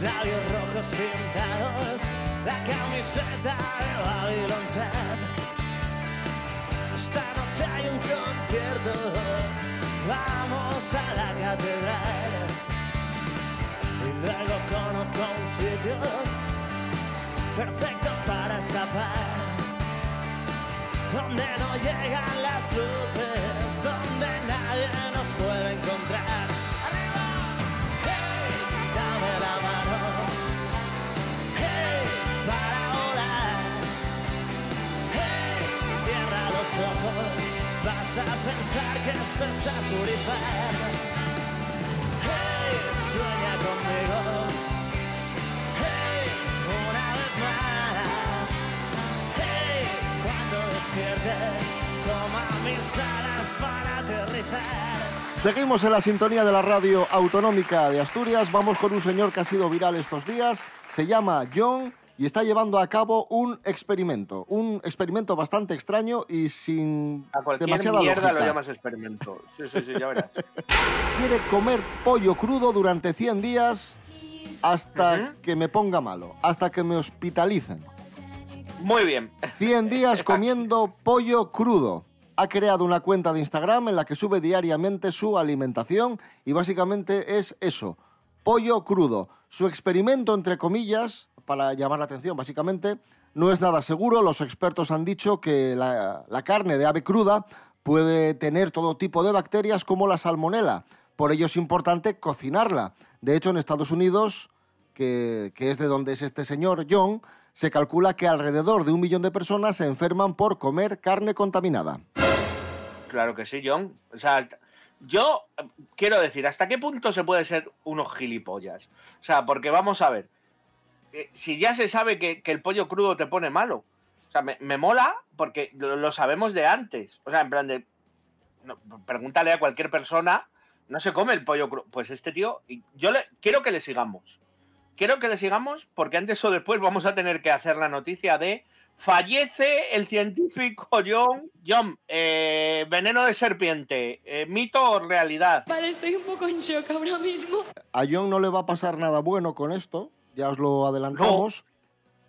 Tus labios rojos pintados, la camiseta de Babylon Chat. Esta noche hay un concierto, vamos a la catedral. Y luego conozco un sitio perfecto para escapar. Donde no llegan las luces, donde nadie nos puede encontrar. Vas a pensar que esto es Park. ¡Hey! Sueña conmigo. ¡Hey! Una vez más. ¡Hey! Cuando despierte, toma mis alas para Seguimos en la sintonía de la radio autonómica de Asturias. Vamos con un señor que ha sido viral estos días. Se llama John y está llevando a cabo un experimento. Un experimento bastante extraño y sin A cualquier demasiada mierda lógica. lo llamas experimento. Sí, sí, sí, ya verás. Quiere comer pollo crudo durante 100 días hasta que me ponga malo, hasta que me hospitalicen. Muy bien. 100 días comiendo pollo crudo. Ha creado una cuenta de Instagram en la que sube diariamente su alimentación y básicamente es eso, pollo crudo. Su experimento, entre comillas, para llamar la atención básicamente, no es nada seguro. Los expertos han dicho que la, carne de ave cruda puede tener todo tipo de bacterias como la salmonela. Por ello es importante cocinarla. De hecho, en Estados Unidos, que, que es de donde es este señor John, se calcula que alrededor de un millón de personas se enferman por comer carne contaminada. Claro que sí, John. O sea, yo eh, quiero decir, ¿hasta qué punto se puede ser unos gilipollas? O sea, porque vamos a ver, si ya se sabe que, que el pollo crudo te pone malo, o sea, me, me mola porque lo, lo sabemos de antes. O sea, en plan de, no, pregúntale a cualquier persona, no se come el pollo crudo. Pues este tío, y yo le, quiero que le sigamos. Quiero que le sigamos porque antes o después vamos a tener que hacer la noticia de fallece el científico John, John, eh, veneno de serpiente, eh, mito o realidad. Vale, estoy un poco en shock ahora mismo. A John no le va a pasar nada bueno con esto, ya os lo adelantamos.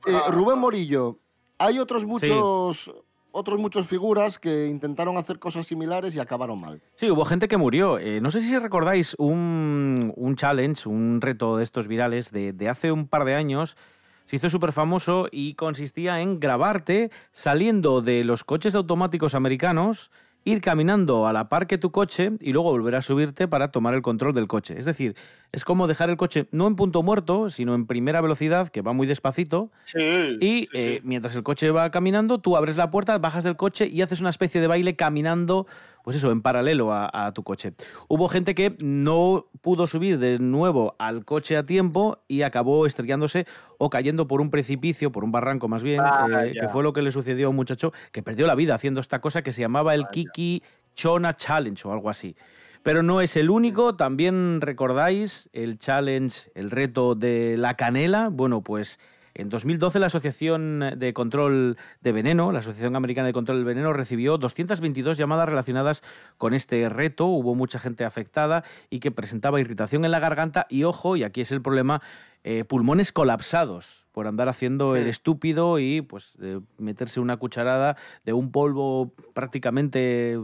Eh, Rubén Morillo, hay otros muchos, otros muchos figuras que intentaron hacer cosas similares y acabaron mal. Sí, hubo gente que murió. Eh, no sé si recordáis un, un challenge, un reto de estos virales de, de hace un par de años. Se hizo súper famoso y consistía en grabarte saliendo de los coches automáticos americanos, ir caminando a la par que tu coche y luego volver a subirte para tomar el control del coche. Es decir, es como dejar el coche no en punto muerto, sino en primera velocidad, que va muy despacito, y eh, mientras el coche va caminando, tú abres la puerta, bajas del coche y haces una especie de baile caminando, pues eso, en paralelo a, a tu coche. Hubo gente que no pudo subir de nuevo al coche a tiempo y acabó estrellándose o cayendo por un precipicio, por un barranco más bien, Ah, eh, que fue lo que le sucedió a un muchacho que perdió la vida haciendo esta cosa que se llamaba el Kiki Chona Challenge o algo así. Pero no es el único, también recordáis el challenge, el reto de la canela. Bueno, pues en 2012 la Asociación de Control de Veneno, la Asociación Americana de Control del Veneno, recibió 222 llamadas relacionadas con este reto. Hubo mucha gente afectada y que presentaba irritación en la garganta y, ojo, y aquí es el problema, eh, pulmones colapsados por andar haciendo el estúpido y pues eh, meterse una cucharada de un polvo prácticamente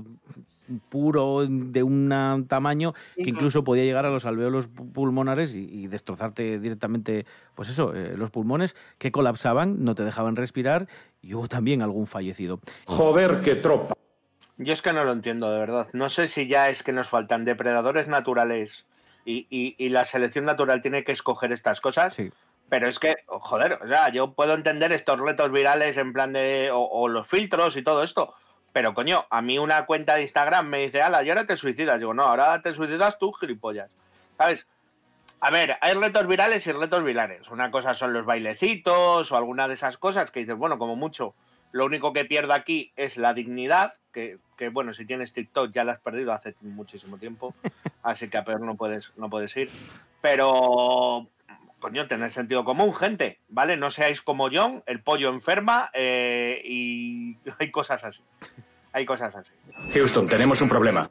puro de un tamaño que incluso podía llegar a los alveolos pu- pulmonares y, y destrozarte directamente, pues eso, eh, los pulmones que colapsaban, no te dejaban respirar y hubo también algún fallecido. Joder, qué tropa. Yo es que no lo entiendo, de verdad. No sé si ya es que nos faltan depredadores naturales y, y- y la selección natural tiene que escoger estas cosas. Pero es que, joder, o sea, yo puedo entender estos retos virales en plan de. o, o los filtros y todo esto. Pero coño, a mí una cuenta de Instagram me dice, ala, y ahora te suicidas. Digo, no, ahora te suicidas tú, gilipollas. ¿Sabes? A ver, hay retos virales y retos virales. Una cosa son los bailecitos o alguna de esas cosas que dices, bueno, como mucho, lo único que pierdo aquí es la dignidad, que, que, bueno, si tienes TikTok ya la has perdido hace muchísimo tiempo, así que a peor no puedes, no puedes ir. Pero, coño, tener sentido común, gente, ¿vale? No seáis como John, el pollo enferma eh, y hay cosas así. Hay cosas así. Houston, tenemos un problema.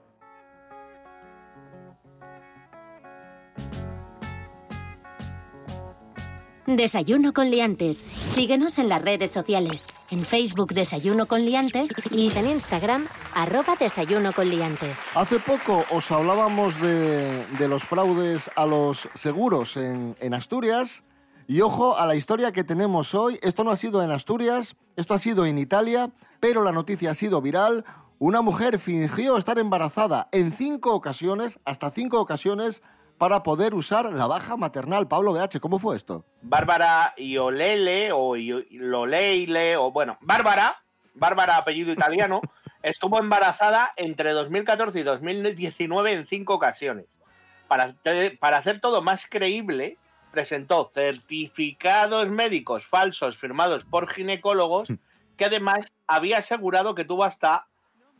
Desayuno con liantes. Síguenos en las redes sociales. En Facebook Desayuno con liantes y en Instagram arroba Desayuno con liantes. Hace poco os hablábamos de, de los fraudes a los seguros en, en Asturias. Y ojo a la historia que tenemos hoy. Esto no ha sido en Asturias, esto ha sido en Italia, pero la noticia ha sido viral. Una mujer fingió estar embarazada en cinco ocasiones, hasta cinco ocasiones, para poder usar la baja maternal. Pablo BH, ¿cómo fue esto? Bárbara Iolele o Loleile o bueno, Bárbara, Bárbara apellido italiano, estuvo embarazada entre 2014 y 2019 en cinco ocasiones. Para hacer todo más creíble, presentó certificados médicos falsos firmados por ginecólogos que además había asegurado que tuvo hasta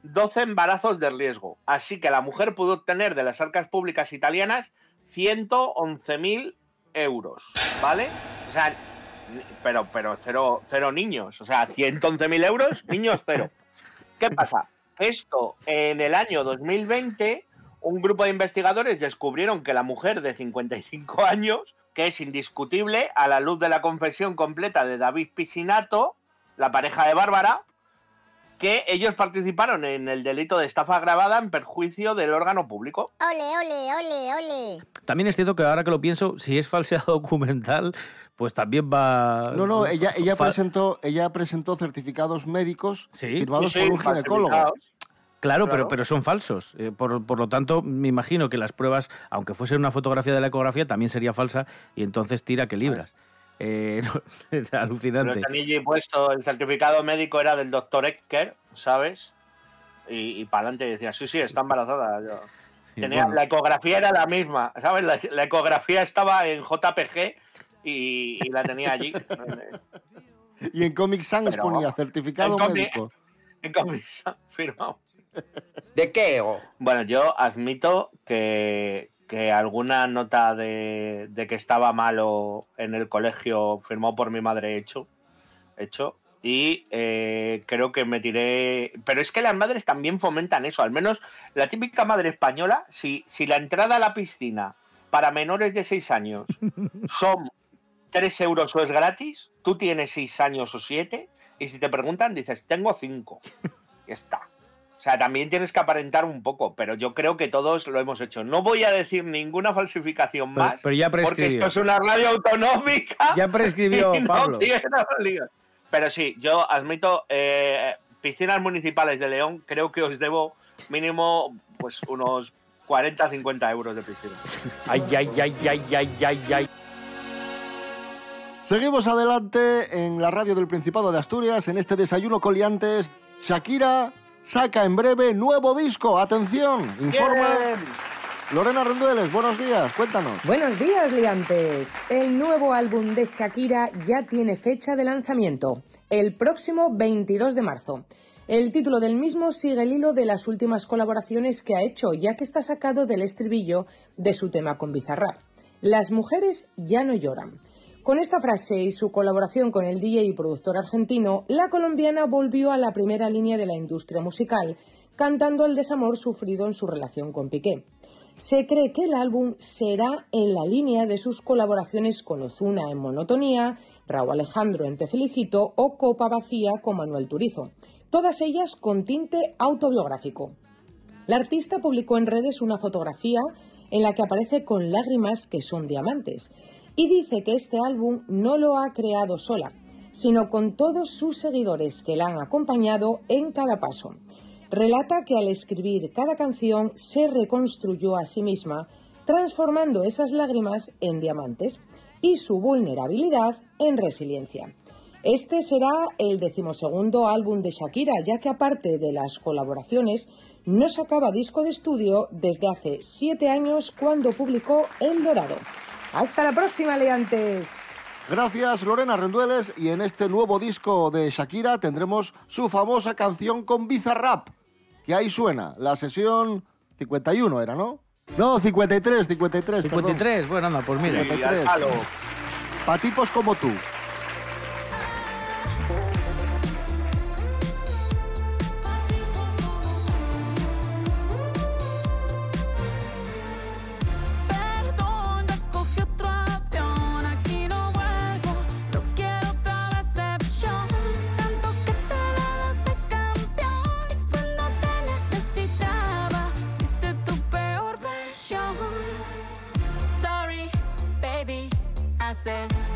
12 embarazos de riesgo. Así que la mujer pudo obtener de las arcas públicas italianas 111.000 euros, ¿vale? O sea, pero, pero cero, cero niños. O sea, 111.000 euros, niños cero. ¿Qué pasa? Esto en el año 2020, un grupo de investigadores descubrieron que la mujer de 55 años, que es indiscutible a la luz de la confesión completa de David Piscinato, la pareja de Bárbara, que ellos participaron en el delito de estafa agravada en perjuicio del órgano público. Ole, ole, ole, ole. También es cierto que ahora que lo pienso, si es falsedad documental, pues también va... No, no, ella, presentó, ella presentó certificados médicos Sí. firmados Sí, sí, por un ginecólogo. Claro, Pero, pero son falsos. Eh, por, por lo tanto, me imagino que las pruebas, aunque fuese una fotografía de la ecografía, también sería falsa y entonces tira que libras. Eh, no, es Pero alucinante. allí puesto el certificado médico era del doctor Ecker, ¿sabes? Y, y para adelante decía, sí, sí, está embarazada. Yo- Sí, Tenía, bueno. La ecografía era la misma, ¿sabes? La, la ecografía estaba en JPG y, y la tenía allí. Y en Comic Sans Pero- ponía certificado en Comic- médico. En camisa, firmado. ¿De qué? Bueno, yo admito que, que alguna nota de, de que estaba malo en el colegio firmado por mi madre hecho. hecho y eh, creo que me tiré. Pero es que las madres también fomentan eso. Al menos la típica madre española, si, si la entrada a la piscina para menores de 6 años son 3 euros o es gratis, tú tienes 6 años o 7, y si te preguntan, dices, tengo 5. Ya está. O sea, también tienes que aparentar un poco, pero yo creo que todos lo hemos hecho. No voy a decir ninguna falsificación Pero- más, pero ya porque prescribió. esto es una radio autonómica. Ya prescribió, y no Pablo. Pero sí, yo admito, eh, piscinas municipales de León, creo que os debo mínimo pues unos 40, 50 euros de piscina. Ay, ay, ay, ay, ay, ay, ay. Seguimos adelante en la radio del Principado de Asturias, en este desayuno coliantes. Shakira saca en breve nuevo disco. Atención, informa Lorena Rendueles. Buenos días, cuéntanos. Buenos días, liantes. El nuevo álbum de Shakira ya tiene fecha de lanzamiento, el próximo 22 de marzo. El título del mismo sigue el hilo de las últimas colaboraciones que ha hecho, ya que está sacado del estribillo de su tema con Bizarrap. Las mujeres ya no lloran. Con esta frase y su colaboración con el DJ y productor argentino, la colombiana volvió a la primera línea de la industria musical, cantando el desamor sufrido en su relación con Piqué. Se cree que el álbum será en la línea de sus colaboraciones con Ozuna en Monotonía, Raúl Alejandro en Te Felicito o Copa Vacía con Manuel Turizo, todas ellas con tinte autobiográfico. La artista publicó en redes una fotografía en la que aparece con lágrimas que son diamantes y dice que este álbum no lo ha creado sola, sino con todos sus seguidores que la han acompañado en cada paso. Relata que al escribir cada canción se reconstruyó a sí misma, transformando esas lágrimas en diamantes y su vulnerabilidad en resiliencia. Este será el decimosegundo álbum de Shakira, ya que aparte de las colaboraciones, no sacaba disco de estudio desde hace siete años cuando publicó El Dorado. Hasta la próxima, leantes. Gracias Lorena Rendueles y en este nuevo disco de Shakira tendremos su famosa canción con Bizarrap, que ahí suena, la sesión 51 era, ¿no? No, 53, 53, 53, bueno, anda, pues mira. 53. Para tipos como tú. Hace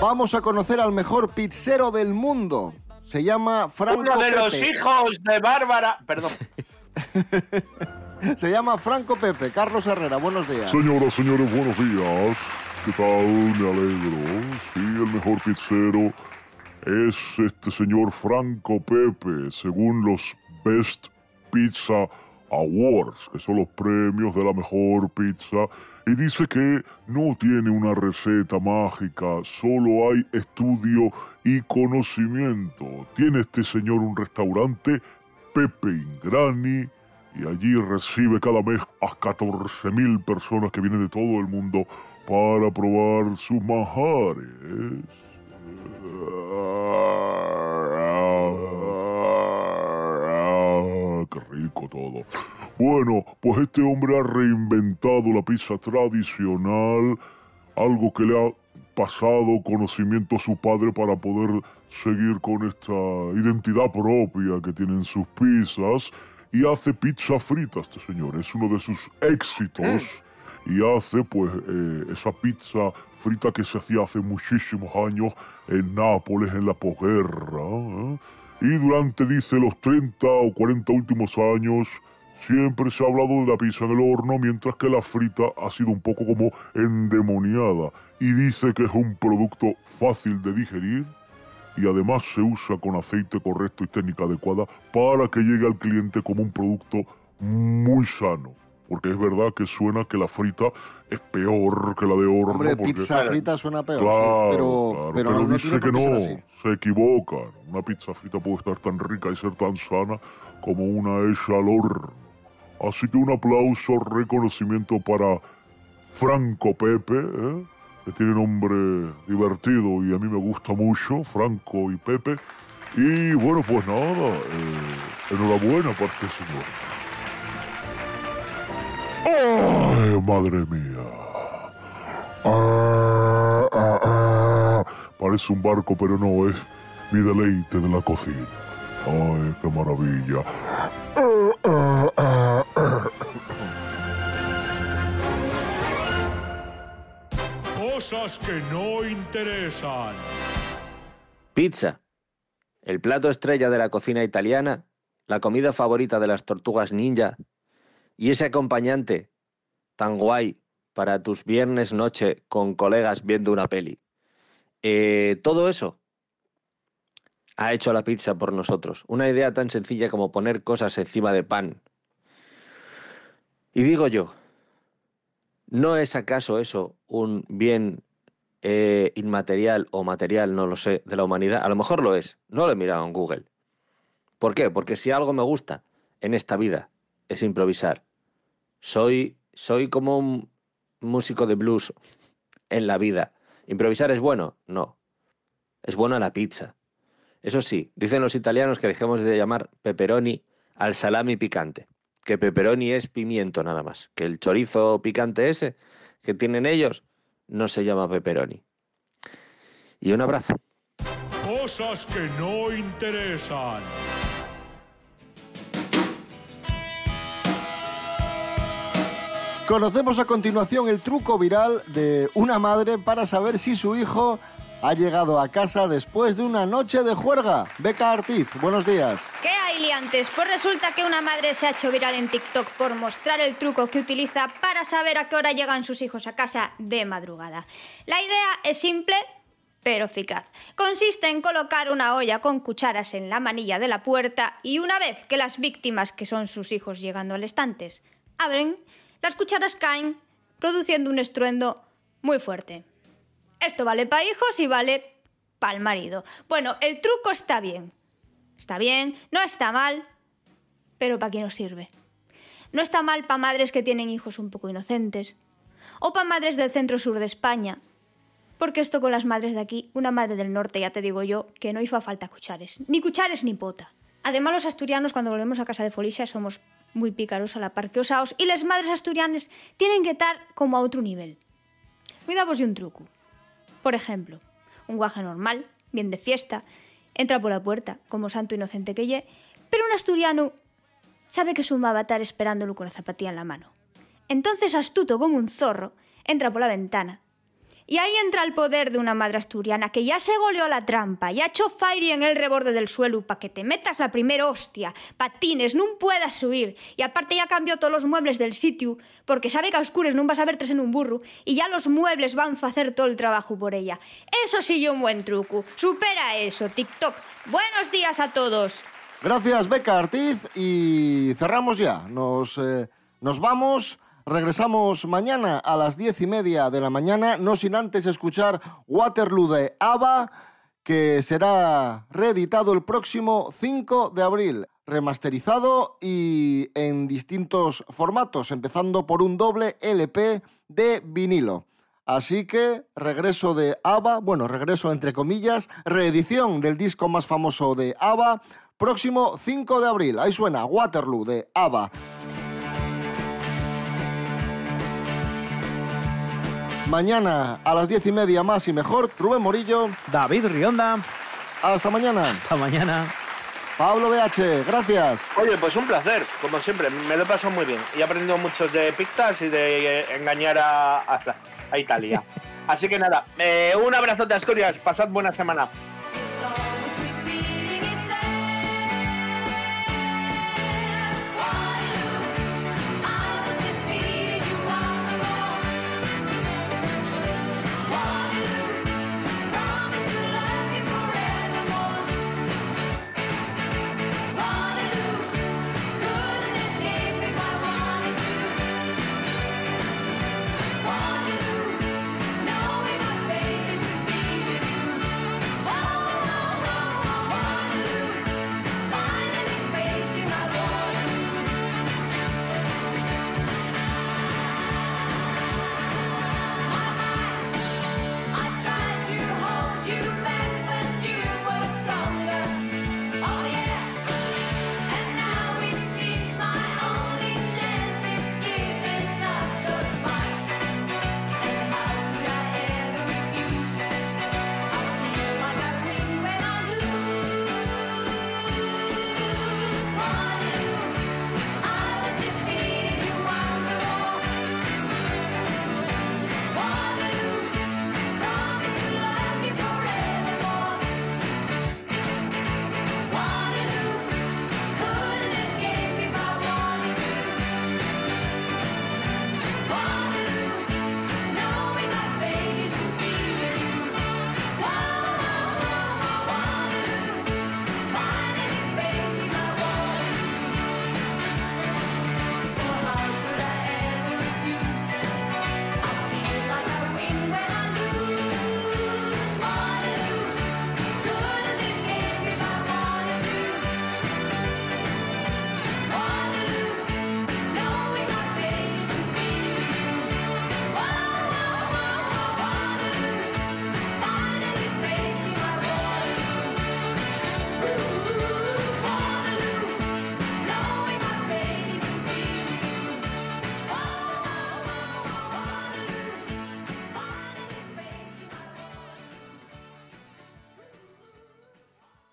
Vamos a conocer al mejor pizzero del mundo. Se llama Franco Uno de los Pepe. hijos de Bárbara. Perdón. Se llama Franco Pepe. Carlos Herrera, buenos días. Señoras, señores, buenos días. ¿Qué tal? Me alegro. Sí, el mejor pizzero es este señor Franco Pepe, según los Best Pizza Awards, que son los premios de la mejor pizza. Y dice que no tiene una receta mágica, solo hay estudio y conocimiento. Tiene este señor un restaurante, Pepe Ingrani, y allí recibe cada mes a 14.000 personas que vienen de todo el mundo para probar sus manjares. Qué rico todo. Bueno, pues este hombre ha reinventado la pizza tradicional, algo que le ha pasado conocimiento a su padre para poder seguir con esta identidad propia que tienen sus pizzas y hace pizza frita este señor, es uno de sus éxitos. Y hace pues eh, esa pizza frita que se hacía hace muchísimos años en Nápoles en la posguerra ¿eh? y durante dice los 30 o 40 últimos años siempre se ha hablado de la pizza en el horno mientras que la frita ha sido un poco como endemoniada y dice que es un producto fácil de digerir y además se usa con aceite correcto y técnica adecuada para que llegue al cliente como un producto muy sano. Porque es verdad que suena que la frita es peor que la de horno. Hombre, porque- pizza frita suena peor, sí, Claro, pero, claro, pero no, no dice tiene que no, así. se equivocan. Una pizza frita puede estar tan rica y ser tan sana como una hecha al horno. Así que un aplauso, reconocimiento para Franco Pepe, ¿eh? que tiene nombre divertido y a mí me gusta mucho, Franco y Pepe. Y bueno, pues nada, eh, enhorabuena para este señor. ¡Ay, madre mía! Ah, ah, ah. Parece un barco, pero no es mi deleite de la cocina. ¡Ay, qué maravilla! Cosas que no interesan. Pizza. El plato estrella de la cocina italiana, la comida favorita de las tortugas ninja y ese acompañante tan guay para tus viernes noche con colegas viendo una peli. Eh, todo eso ha hecho la pizza por nosotros. Una idea tan sencilla como poner cosas encima de pan. Y digo yo, ¿no es acaso eso un bien eh, inmaterial o material, no lo sé, de la humanidad? A lo mejor lo es. No lo he mirado en Google. ¿Por qué? Porque si algo me gusta en esta vida es improvisar. Soy, soy como un músico de blues en la vida. ¿Improvisar es bueno? No. Es buena la pizza. Eso sí, dicen los italianos que dejemos de llamar pepperoni al salami picante. Que pepperoni es pimiento nada más. Que el chorizo picante ese que tienen ellos no se llama pepperoni. Y un abrazo. Cosas que no interesan. Conocemos a continuación el truco viral de una madre para saber si su hijo ha llegado a casa después de una noche de juerga. Beca Artiz, buenos días. ¿Qué hay, liantes? Pues resulta que una madre se ha hecho viral en TikTok por mostrar el truco que utiliza para saber a qué hora llegan sus hijos a casa de madrugada. La idea es simple, pero eficaz. Consiste en colocar una olla con cucharas en la manilla de la puerta y una vez que las víctimas, que son sus hijos llegando al estantes, abren, las cucharas caen, produciendo un estruendo muy fuerte. Esto vale para hijos y vale para el marido. Bueno, el truco está bien. Está bien, no está mal, pero ¿para qué nos sirve? No está mal para madres que tienen hijos un poco inocentes, o para madres del centro-sur de España, porque esto con las madres de aquí, una madre del norte, ya te digo yo, que no hizo falta cuchares, ni cuchares ni pota. Además, los asturianos, cuando volvemos a casa de Felicia, somos muy pícaros a la par que osaos, y las madres asturianas tienen que estar como a otro nivel. Cuidamos de un truco. Por ejemplo, un guaje normal, bien de fiesta, entra por la puerta, como santo inocente que lle, pero un asturiano sabe que su ma va a estar esperándolo con la zapatilla en la mano. Entonces, astuto como un zorro, entra por la ventana. Y ahí entra el poder de una madre asturiana que ya se goleó la trampa, ya echó fire en el reborde del suelo para que te metas la primera hostia, patines, no puedas subir. Y aparte ya cambió todos los muebles del sitio, porque sabe que a oscures no vas a ver tres en un burro, y ya los muebles van a hacer todo el trabajo por ella. Eso sí un buen truco. Supera eso, TikTok. Buenos días a todos. Gracias, Beca Artiz. Y cerramos ya. Nos, eh, nos vamos. Regresamos mañana a las diez y media de la mañana, no sin antes escuchar Waterloo de ABBA, que será reeditado el próximo 5 de abril, remasterizado y en distintos formatos, empezando por un doble LP de vinilo. Así que regreso de ABBA, bueno, regreso entre comillas, reedición del disco más famoso de ABBA, próximo 5 de abril. Ahí suena Waterloo de ABBA. Mañana a las diez y media más y mejor, Rubén Morillo. David Rionda. Hasta mañana. Hasta mañana. Pablo BH, gracias. Oye, pues un placer, como siempre, me lo he pasado muy bien. Y he aprendido mucho de pictas y de eh, engañar a, a- a Italia. Así que nada, eh, un abrazo de Asturias, pasad buena semana.